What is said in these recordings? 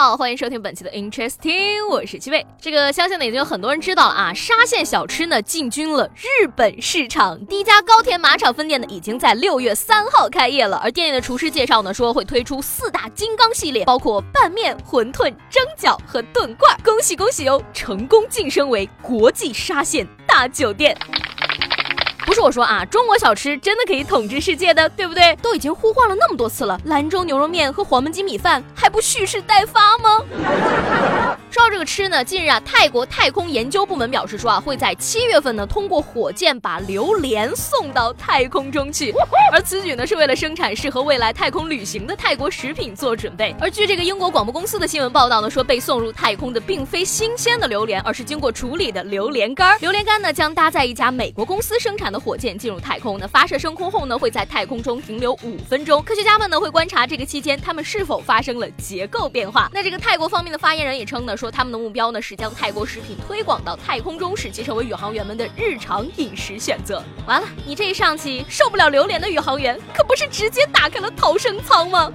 好，欢迎收听本期的 Interesting，我是七位。这个相信呢已经有很多人知道了啊，沙县小吃呢进军了日本市场，第一家高田马场分店呢已经在六月三号开业了。而店内的厨师介绍呢说会推出四大金刚系列，包括拌面、馄饨、蒸饺和炖罐。恭喜恭喜哦，成功晋升为国际沙县大酒店。我说啊，中国小吃真的可以统治世界的，对不对？都已经呼唤了那么多次了，兰州牛肉面和黄焖鸡米饭还不蓄势待发吗？说到这个吃呢，近日啊，泰国太空研究部门表示说啊，会在七月份呢，通过火箭把榴莲送到太空中去。而此举呢，是为了生产适合未来太空旅行的泰国食品做准备。而据这个英国广播公司的新闻报道呢，说被送入太空的并非新鲜的榴莲，而是经过处理的榴莲干。榴莲干呢，将搭载一家美国公司生产的。火箭进入太空，那发射升空后呢，会在太空中停留五分钟。科学家们呢会观察这个期间，他们是否发生了结构变化。那这个泰国方面的发言人也称呢，说他们的目标呢是将泰国食品推广到太空中，使其成为宇航员们的日常饮食选择。完了，你这一上去受不了榴莲的宇航员，可不是直接打开了逃生舱吗？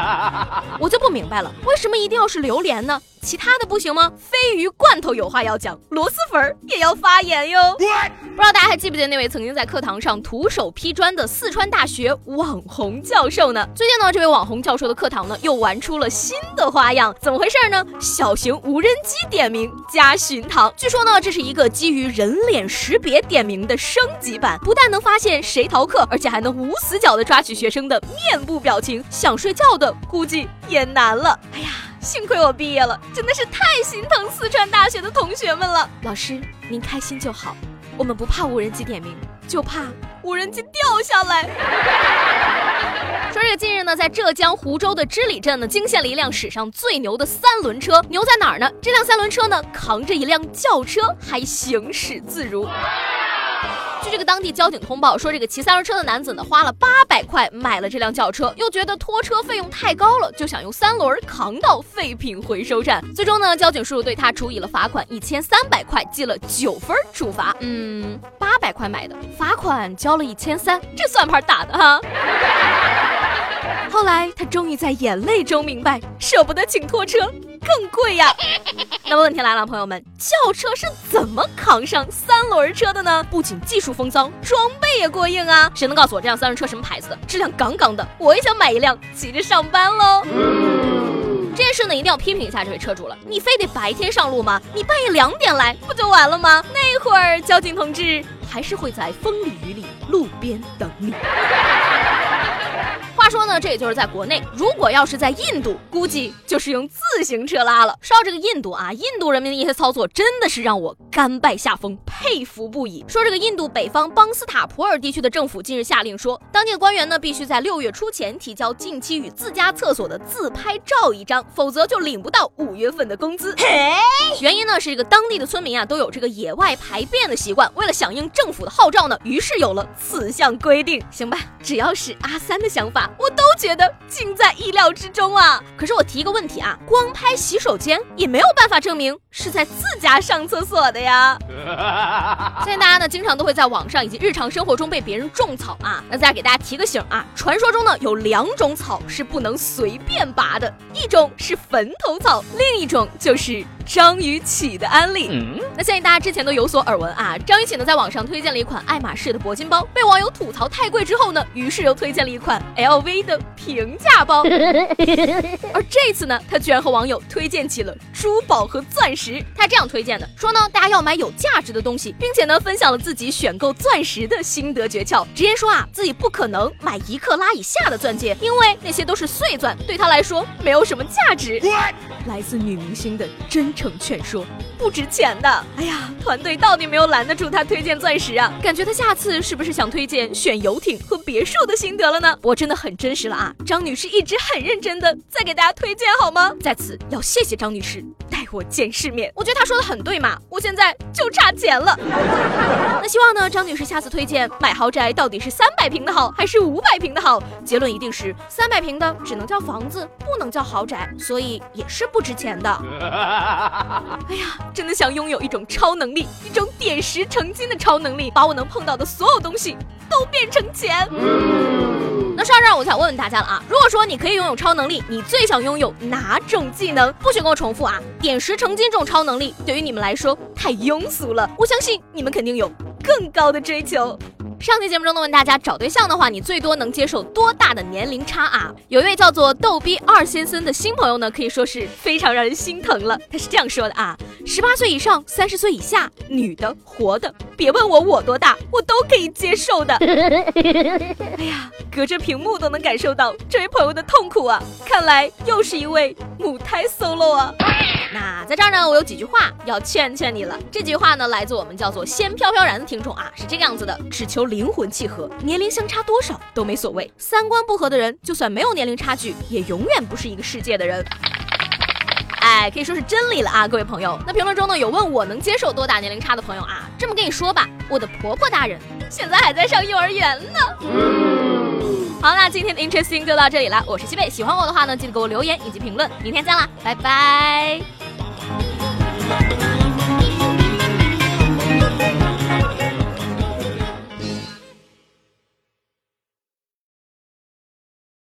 我就不明白了，为什么一定要是榴莲呢？其他的不行吗？鲱鱼罐头有话要讲，螺蛳粉也要发言哟。不知道大家还记不记得那位曾经在课堂上徒手劈砖的四川大学网红教授呢？最近呢，这位网红教授的课堂呢又玩出了新的花样，怎么回事呢？小型无人机点名加巡堂。据说呢，这是一个基于人脸识别点名的升级版，不但能发现谁逃课，而且还能无死角的抓取学生的面部表情。想睡觉的估计也难了。哎呀！幸亏我毕业了，真的是太心疼四川大学的同学们了。老师，您开心就好，我们不怕无人机点名，就怕无人机掉下来。说这个近日呢，在浙江湖州的织里镇呢，惊现了一辆史上最牛的三轮车。牛在哪儿呢？这辆三轮车呢，扛着一辆轿车，还行驶自如。据这个当地交警通报说，这个骑三轮车的男子呢，花了八百块买了这辆轿车，又觉得拖车费用太高了，就想用三轮扛到废品回收站。最终呢，交警叔叔对他处以了罚款一千三百块，记了九分处罚。嗯，八百块买的，罚款交了一千三，这算盘打的哈。后来他终于在眼泪中明白，舍不得请拖车更贵呀。那么问题来了，朋友们，轿车是怎么扛上三轮车的呢？不仅技术风骚，装备也过硬啊！谁能告诉我这辆三轮车什么牌子的，质量杠杠的？我也想买一辆，骑着上班喽。这件事呢，一定要批评一下这位车主了。你非得白天上路吗？你半夜两点来不就完了吗？那会儿交警同志还是会在风里雨里路边等你。话说呢，这也就是在国内，如果要是在印度，估计就是用自行车拉了。说到这个印度啊，印度人民的一些操作真的是让我甘拜下风，佩服不已。说这个印度北方邦斯塔普尔地区的政府近日下令说，当地的官员呢必须在六月初前提交近期与自家厕所的自拍照一张，否则就领不到五月份的工资。原因呢是这个当地的村民啊都有这个野外排便的习惯，为了响应政府的号召呢，于是有了此项规定。行吧，只要是阿三的想法。我都觉得尽在意料之中啊！可是我提一个问题啊，光拍洗手间也没有办法证明是在自家上厕所的呀。现在大家呢经常都会在网上以及日常生活中被别人种草啊。那再给大家提个醒啊，传说中呢有两种草是不能随便拔的，一种是坟头草，另一种就是。张雨绮的安利，那相信大家之前都有所耳闻啊。张雨绮呢在网上推荐了一款爱马仕的铂金包，被网友吐槽太贵之后呢，于是又推荐了一款 LV 的平价包。而这次呢，她居然和网友推荐起了珠宝和钻石。她这样推荐的，说呢大家要买有价值的东西，并且呢分享了自己选购钻石的心得诀窍，直接说啊自己不可能买一克拉以下的钻戒，因为那些都是碎钻，对她来说没有什么价值。来自女明星的真。真诚劝说，不值钱的。哎呀，团队到底没有拦得住他推荐钻石啊？感觉他下次是不是想推荐选游艇和别墅的心得了呢？我真的很真实了啊！张女士一直很认真的在给大家推荐，好吗？在此要谢谢张女士。我见世面，我觉得他说的很对嘛，我现在就差钱了。那希望呢，张女士下次推荐买豪宅到底是三百平的好，还是五百平的好？结论一定是三百平的只能叫房子，不能叫豪宅，所以也是不值钱的。哎呀，真的想拥有一种超能力，一种点石成金的超能力，把我能碰到的所有东西都变成钱。那说到这儿，我想问问大家了啊，如果说你可以拥有超能力，你最想拥有哪种技能？不许跟我重复啊！点石成金这种超能力对于你们来说太庸俗了，我相信你们肯定有更高的追求。上期节目中呢，问大家找对象的话，你最多能接受多大的年龄差啊？有一位叫做逗逼二先生的新朋友呢，可以说是非常让人心疼了。他是这样说的啊：十八岁以上，三十岁以下，女的，活的，别问我我多大，我都可以接受的。哎呀，隔着屏幕都能感受到这位朋友的痛苦啊！看来又是一位母胎 solo 啊。那在这儿呢，我有几句话要劝劝你了。这句话呢，来自我们叫做“仙飘飘然”的听众啊，是这个样子的：只求灵魂契合，年龄相差多少都没所谓。三观不合的人，就算没有年龄差距，也永远不是一个世界的人。哎，可以说是真理了啊，各位朋友。那评论中呢，有问我能接受多大年龄差的朋友啊？这么跟你说吧，我的婆婆大人现在还在上幼儿园呢。好，那今天的 Interesting 就到这里了。我是西贝，喜欢我的话呢，记得给我留言以及评论。明天见啦，拜拜。